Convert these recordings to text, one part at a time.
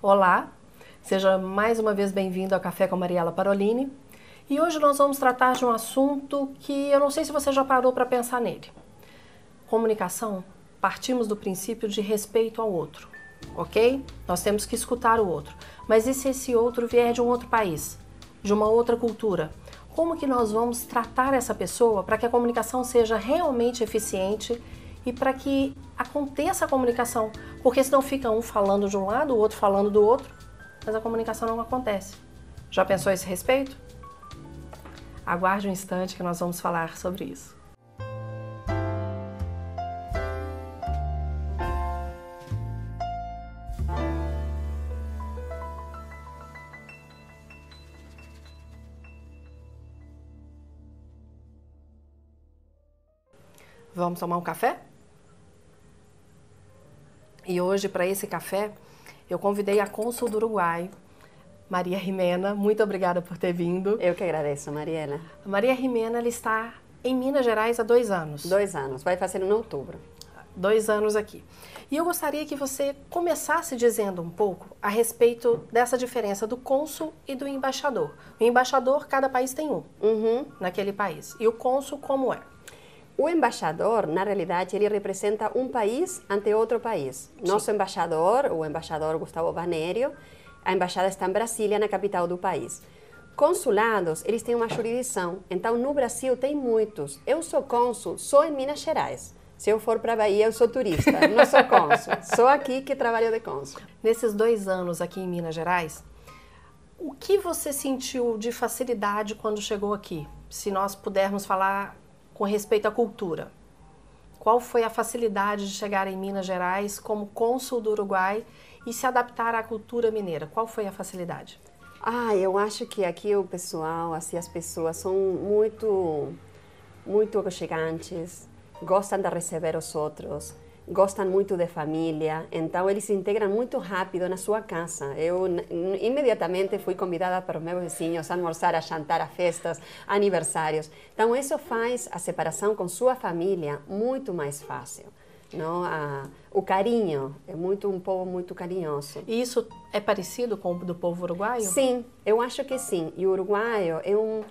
Olá, seja mais uma vez bem-vindo ao Café com Mariela Parolini. E hoje nós vamos tratar de um assunto que eu não sei se você já parou para pensar nele. Comunicação, partimos do princípio de respeito ao outro, ok? Nós temos que escutar o outro. Mas e se esse outro vier de um outro país, de uma outra cultura? Como que nós vamos tratar essa pessoa para que a comunicação seja realmente eficiente e para que aconteça a comunicação? Porque senão fica um falando de um lado, o outro falando do outro, mas a comunicação não acontece. Já pensou a esse respeito? Aguarde um instante que nós vamos falar sobre isso. Vamos tomar um café? E hoje, para esse café, eu convidei a cônsul do Uruguai, Maria Rimena. Muito obrigada por ter vindo. Eu que agradeço, Mariela. A Maria Rimena ela está em Minas Gerais há dois anos. Dois anos, vai fazer em outubro. Dois anos aqui. E eu gostaria que você começasse dizendo um pouco a respeito dessa diferença do cônsul e do embaixador. O embaixador, cada país tem um uhum. naquele país. E o cônsul, como é? O embaixador, na realidade, ele representa um país ante outro país. Sim. Nosso embaixador, o embaixador Gustavo Vanério, a embaixada está em Brasília, na capital do país. Consulados, eles têm uma jurisdição. Então, no Brasil tem muitos. Eu sou cônsul só em Minas Gerais. Se eu for para a Bahia, eu sou turista, não sou cônsul. sou aqui que trabalho de cônsul. Nesses dois anos aqui em Minas Gerais, o que você sentiu de facilidade quando chegou aqui? Se nós pudermos falar com respeito à cultura? Qual foi a facilidade de chegar em Minas Gerais como cônsul do Uruguai e se adaptar à cultura mineira? Qual foi a facilidade? Ah, eu acho que aqui o pessoal, assim, as pessoas são muito, muito aconchegantes, gostam de receber os outros gostam muito de família, então eles se integram muito rápido na sua casa. Eu imediatamente fui convidada para os meus vizinhos a almoçar, a jantar, a festas, aniversários. Então isso faz a separação com sua família muito mais fácil. Não, a, o carinho é muito um povo muito carinhoso. E isso é parecido com o do povo uruguaio? Sim, eu acho que sim. E o uruguaio é um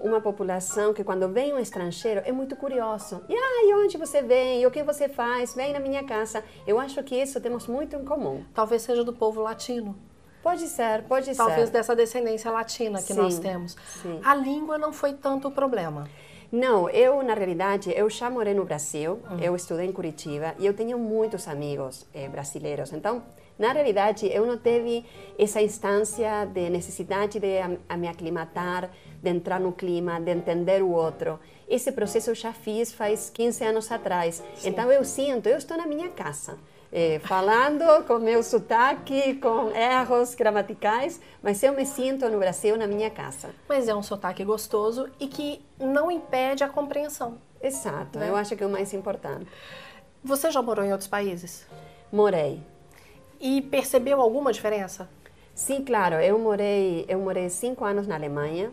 uma população que quando vem um estrangeiro é muito curioso. E ah, e onde você vem? E o que você faz? Vem na minha casa. Eu acho que isso temos muito em comum. Talvez seja do povo latino. Pode ser, pode Talvez ser. Talvez dessa descendência latina que sim, nós temos. Sim. A língua não foi tanto o problema. Não, eu na realidade eu já morei no Brasil, uhum. eu estudei em Curitiba e eu tenho muitos amigos eh, brasileiros. Então, na realidade, eu não teve essa instância de necessidade de me aclimatar, de entrar no clima, de entender o outro. Esse processo eu já fiz faz 15 anos atrás. Sim. Então eu sinto, eu estou na minha casa. Eh, falando com meu sotaque, com erros gramaticais, mas eu me sinto no Brasil na minha casa. Mas é um sotaque gostoso e que não impede a compreensão. Exato, né? eu acho que é o mais importante. Você já morou em outros países? Morei. E percebeu alguma diferença? Sim, claro. Eu morei, eu morei cinco anos na Alemanha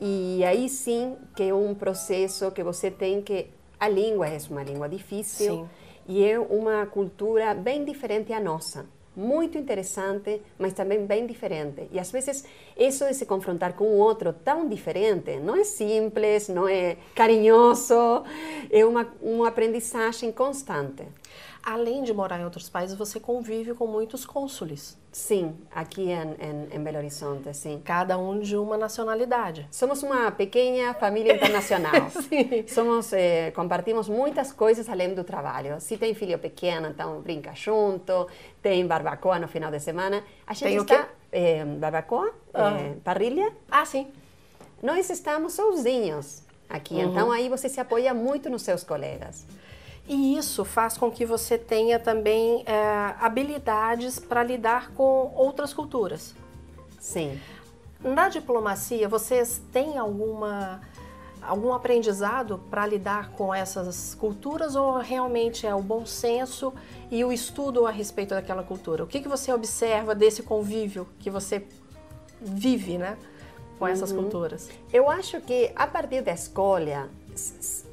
e aí sim que é um processo que você tem que a língua é uma língua difícil sim. e é uma cultura bem diferente à nossa muito interessante, mas também bem diferente. E às vezes isso de se confrontar com um outro tão diferente não é simples, não é carinhoso, é uma, uma aprendizagem constante além de morar em outros países, você convive com muitos cônsules. Sim, aqui em, em, em, Belo Horizonte, sim. Cada um de uma nacionalidade. Somos uma pequena família internacional. sim. Somos, eh, compartimos muitas coisas além do trabalho. Se tem filho pequeno, então brinca junto. Tem barbacoa no final de semana. A gente tem está? Eh, barbacoa, ah. eh, parrilha. Ah, sim. Nós estamos sozinhos aqui, uhum. então aí você se apoia muito nos seus colegas. E isso faz com que você tenha também é, habilidades para lidar com outras culturas. Sim. Na diplomacia, vocês têm alguma algum aprendizado para lidar com essas culturas ou realmente é o bom senso e o estudo a respeito daquela cultura? O que, que você observa desse convívio que você vive, né, com essas uhum. culturas? Eu acho que a partir da escolha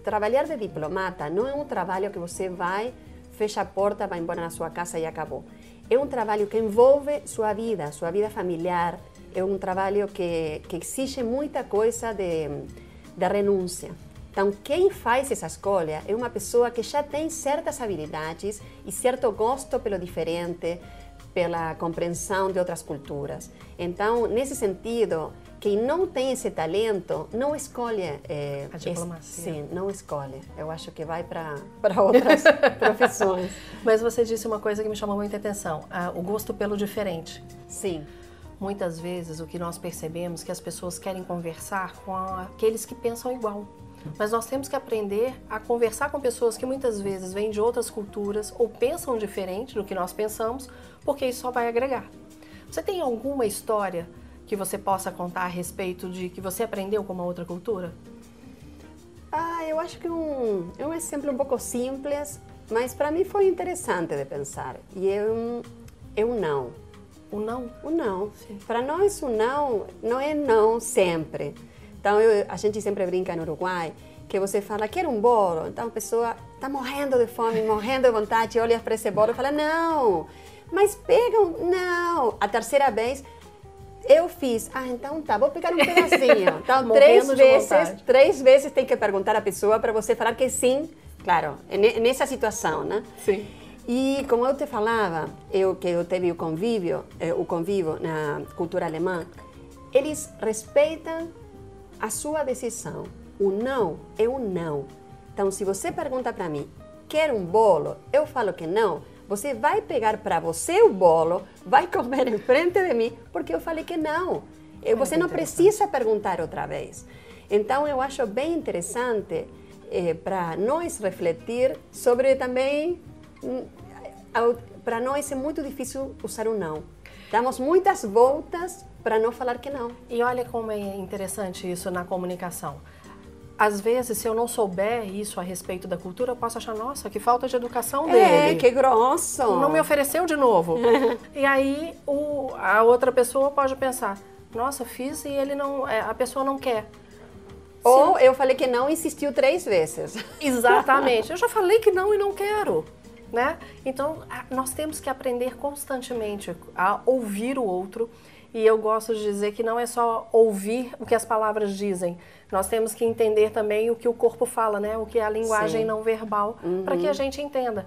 trabalhar de diplomata não é um trabalho que você vai, fecha a porta, vai embora na sua casa e acabou. é um trabalho que envolve sua vida, sua vida familiar, é um trabalho que, que exige muita coisa de, de renúncia. Então, quem faz essa escolha é uma pessoa que já tem certas habilidades e certo gosto pelo diferente, pela compreensão de outras culturas. Então, nesse sentido, quem não tem esse talento não escolhe. É, a diplomacia. sim, não escolhe. Eu acho que vai para outras profissões. Mas você disse uma coisa que me chamou muita atenção: ah, o gosto pelo diferente. Sim. Muitas vezes o que nós percebemos é que as pessoas querem conversar com aqueles que pensam igual. Mas nós temos que aprender a conversar com pessoas que muitas vezes vêm de outras culturas ou pensam diferente do que nós pensamos, porque isso só vai agregar. Você tem alguma história que você possa contar a respeito de que você aprendeu com uma outra cultura? Ah, eu acho que um, é um exemplo um pouco simples, mas para mim foi interessante de pensar. E é um, é um não. O não? O não. Para nós, o não não é não sempre. Então, eu, a gente sempre brinca no Uruguai que você fala, quer um bolo? Então, a pessoa está morrendo de fome, morrendo de vontade, olha para esse bolo e fala, não. Mas pega um... Não. A terceira vez, eu fiz. Ah, então tá, vou pegar um pedacinho. Então, três vezes, três vezes tem que perguntar à pessoa para você falar que sim. Claro, nessa situação, né? Sim. E como eu te falava, eu que eu tive o convívio, eh, o convívio na cultura alemã, eles respeitam a sua decisão. O não é um não. Então, se você pergunta para mim, quer um bolo? Eu falo que não. Você vai pegar para você o bolo, vai comer em frente de mim, porque eu falei que não. Você não precisa perguntar outra vez. Então, eu acho bem interessante eh, para nós refletir sobre também. Hum, para nós é muito difícil usar o não. Damos muitas voltas para não falar que não. E olha como é interessante isso na comunicação às vezes, se eu não souber isso a respeito da cultura, eu posso achar, nossa, que falta de educação é, dele. É, que grosso. Não me ofereceu de novo. e aí o, a outra pessoa pode pensar, nossa, fiz e ele não, é, a pessoa não quer. Ou eu falei que não, insistiu três vezes. Exatamente. Eu já falei que não e não quero. Né? Então, nós temos que aprender constantemente a ouvir o outro. E eu gosto de dizer que não é só ouvir o que as palavras dizem, nós temos que entender também o que o corpo fala, né? O que é a linguagem Sim. não verbal, uhum. para que a gente entenda.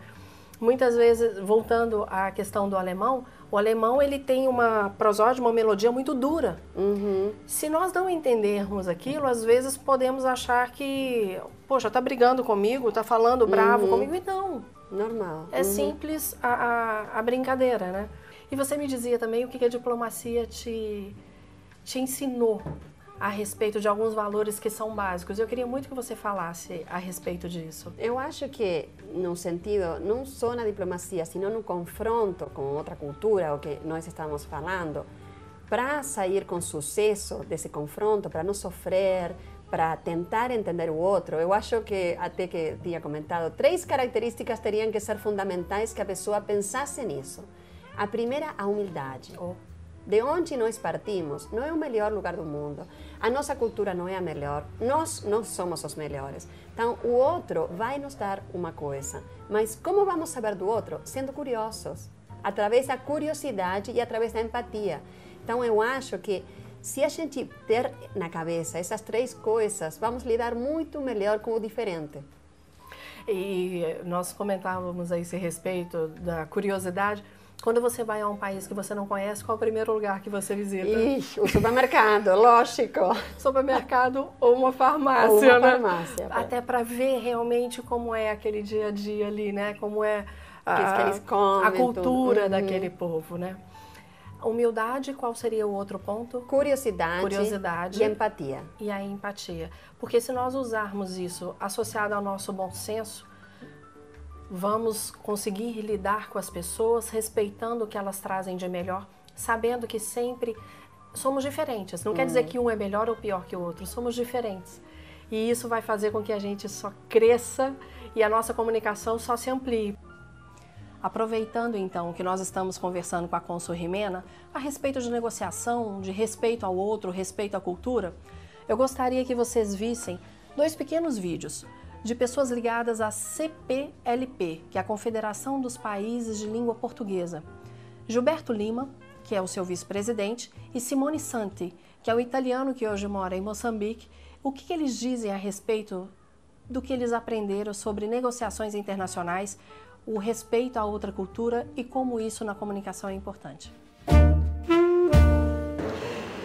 Muitas vezes, voltando à questão do alemão, o alemão ele tem uma prosódia, uma melodia muito dura. Uhum. Se nós não entendermos aquilo, às vezes podemos achar que, poxa, tá brigando comigo, tá falando bravo uhum. comigo. E não. Normal. É uhum. simples a, a, a, brincadeira, né? E você me dizia também o que a diplomacia te, te ensinou a respeito de alguns valores que são básicos. Eu queria muito que você falasse a respeito disso. Eu acho que, no sentido, não só na diplomacia, sino no confronto com outra cultura, o que nós estamos falando, para sair com sucesso desse confronto, para não sofrer, para tentar entender o outro, eu acho que, até que tinha comentado, três características teriam que ser fundamentais que a pessoa pensasse nisso. A primeira, a humildade. Oh de onde nós partimos não é o melhor lugar do mundo. A nossa cultura não é a melhor. Nós não somos os melhores. Então, o outro vai nos dar uma coisa. Mas como vamos saber do outro? Sendo curiosos. Através da curiosidade e através da empatia. Então, eu acho que se a gente ter na cabeça essas três coisas, vamos lidar muito melhor com o diferente. E nós comentávamos a esse respeito da curiosidade. Quando você vai a um país que você não conhece, qual é o primeiro lugar que você visita? Ixi, o supermercado, lógico. Supermercado ou uma farmácia, ou uma né? farmácia. Até para ver realmente como é aquele dia a dia ali, né? Como é a, comem, a cultura uhum. daquele povo, né? Humildade, qual seria o outro ponto? Curiosidade, Curiosidade e empatia. E a empatia. Porque se nós usarmos isso associado ao nosso bom senso, vamos conseguir lidar com as pessoas respeitando o que elas trazem de melhor, sabendo que sempre somos diferentes. Não quer dizer uhum. que um é melhor ou pior que o outro, somos diferentes. E isso vai fazer com que a gente só cresça e a nossa comunicação só se amplie. Aproveitando então que nós estamos conversando com a Consul Rimena a respeito de negociação, de respeito ao outro, respeito à cultura, eu gostaria que vocês vissem dois pequenos vídeos de pessoas ligadas à CPLP, que é a Confederação dos Países de Língua Portuguesa. Gilberto Lima, que é o seu vice-presidente, e Simone Santi, que é o italiano que hoje mora em Moçambique. O que, que eles dizem a respeito do que eles aprenderam sobre negociações internacionais, o respeito à outra cultura e como isso na comunicação é importante.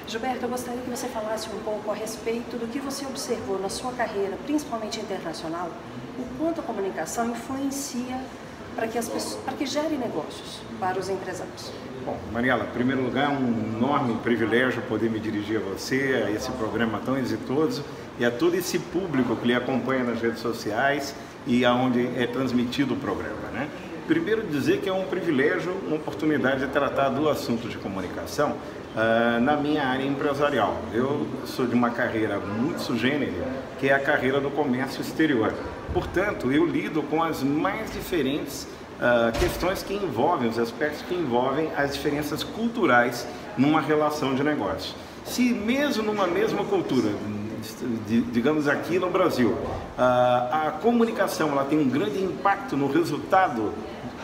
Gilberto, eu gostaria que você falasse um pouco a respeito do que você observou na sua carreira, principalmente internacional, o quanto a comunicação influencia para que, as pessoas, para que gere negócios para os empresários. Bom, Mariela, em primeiro lugar, é um enorme privilégio poder me dirigir a você, a esse programa tão exitoso e a todo esse público que lhe acompanha nas redes sociais e aonde é transmitido o programa, né? Primeiro dizer que é um privilégio, uma oportunidade de tratar do assunto de comunicação uh, na minha área empresarial. Eu sou de uma carreira muito sugênere, que é a carreira do comércio exterior. Portanto, eu lido com as mais diferentes uh, questões que envolvem, os aspectos que envolvem as diferenças culturais numa relação de negócio. Se mesmo numa mesma cultura, digamos aqui no Brasil, a comunicação ela tem um grande impacto no resultado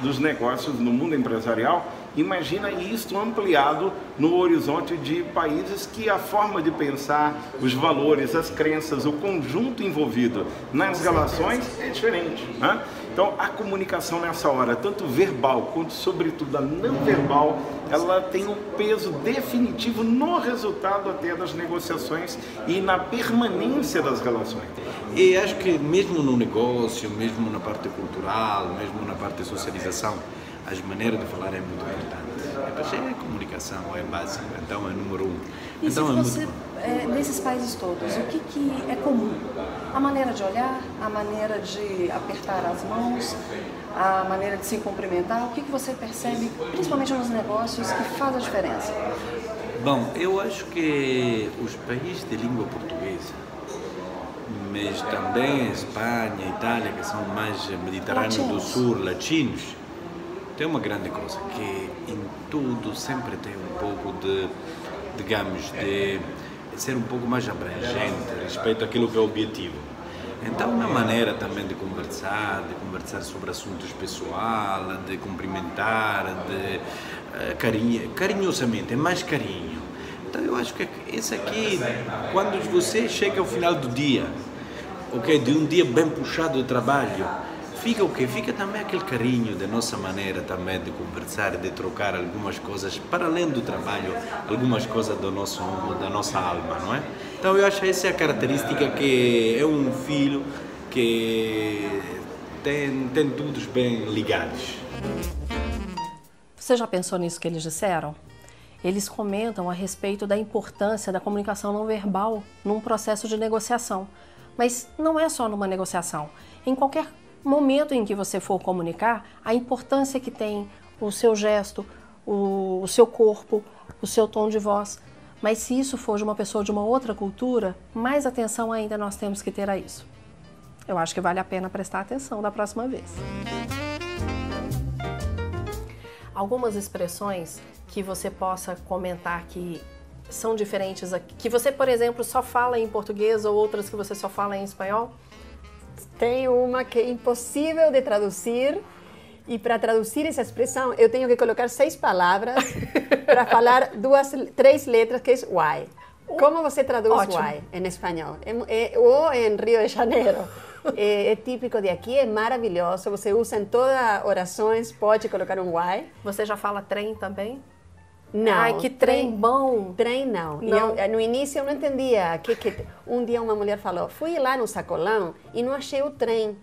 dos negócios no mundo empresarial, imagina isto ampliado no horizonte de países que a forma de pensar, os valores, as crenças, o conjunto envolvido nas relações é diferente. Né? Então, a comunicação nessa hora, tanto verbal quanto, sobretudo, a não verbal, ela tem um peso definitivo no resultado até das negociações e na permanência das relações. E acho que mesmo no negócio, mesmo na parte cultural, mesmo na parte de socialização, as maneiras de falar é muito importante. É, é comunicação, é básico, então é número um. E então, se você, é muito... é, nesses países todos, o que, que é comum? A maneira de olhar, a maneira de apertar as mãos, a maneira de se cumprimentar, o que, que você percebe, principalmente nos negócios, que faz a diferença? Bom, eu acho que os países de língua portuguesa, mas também Espanha, Itália, que são mais mediterrâneos do sul, latinos, tem uma grande coisa, que em tudo sempre tem um pouco de, digamos, de ser um pouco mais abrangente respeito àquilo que é o objetivo. Então, na maneira também de conversar, de conversar sobre assuntos pessoal, de cumprimentar, de uh, carinho, carinhosamente, é mais carinho. Então, eu acho que esse aqui, quando você chega ao final do dia, ok, de um dia bem puxado de trabalho, fica o quê? Fica também aquele carinho da nossa maneira também de conversar, de trocar algumas coisas, para além do trabalho, algumas coisas do nosso, da nossa alma, não é? Então eu acho que essa é a característica que é um filho que tem, tem todos bem ligados. Você já pensou nisso que eles disseram? Eles comentam a respeito da importância da comunicação não verbal num processo de negociação. Mas não é só numa negociação. Em qualquer momento em que você for comunicar, a importância que tem o seu gesto, o, o seu corpo, o seu tom de voz. Mas se isso for de uma pessoa de uma outra cultura, mais atenção ainda nós temos que ter a isso. Eu acho que vale a pena prestar atenção da próxima vez. Algumas expressões que você possa comentar que são diferentes aqui, que você, por exemplo, só fala em português ou outras que você só fala em espanhol? Tem uma que é impossível de traduzir. E para traduzir essa expressão, eu tenho que colocar seis palavras para falar duas, três letras, que é why. Como você traduz Ótimo. why em espanhol? É, é, ou em Rio de Janeiro. É, é, típico de aqui, é maravilhoso. Você usa em todas as orações, pode colocar um why. Você já fala trem também? Não. Ai, que trem, trem bom. Trem não. não. Eu, no início eu não entendia. Que, que, um dia uma mulher falou, fui lá no sacolão e não achei o trem.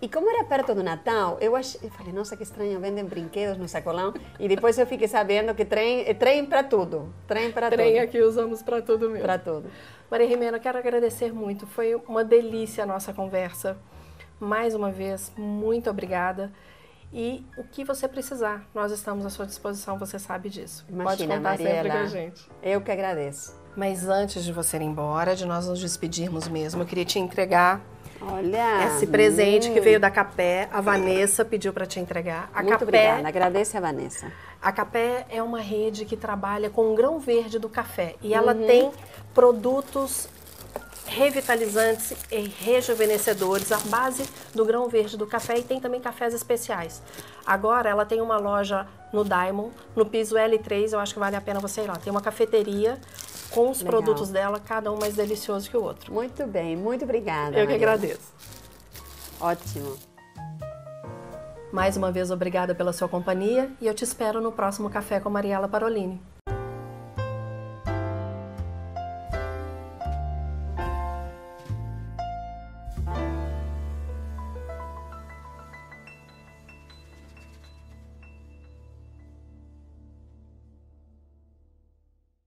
E como era perto do Natal, eu, achei, eu falei, nossa, que estranho, vendem brinquedos no sacolão. E depois eu fiquei sabendo que trem é trem para tudo. Trem para tudo. Trem aqui usamos para tudo mesmo. Para tudo. Maria Rimena, quero agradecer muito. Foi uma delícia a nossa conversa. Mais uma vez, muito obrigada. E o que você precisar, nós estamos à sua disposição, você sabe disso. Imagina, Pode contar Mariela, sempre com a gente. Eu que agradeço. Mas antes de você ir embora, de nós nos despedirmos mesmo, eu queria te entregar Olha, esse presente hum. que veio da Capé. A Vanessa pediu para te entregar. A Muito Capé, obrigada, agradeço a Vanessa. A Capé é uma rede que trabalha com o grão verde do café e ela uhum. tem produtos revitalizantes e rejuvenescedores à base do grão verde do café e tem também cafés especiais. Agora ela tem uma loja no Diamond, no piso L3, eu acho que vale a pena você ir lá. Tem uma cafeteria com os Legal. produtos dela, cada um mais delicioso que o outro. Muito bem, muito obrigada. Eu que agradeço. Ótimo. Mais uma vez, obrigada pela sua companhia e eu te espero no próximo Café com Mariela Parolini.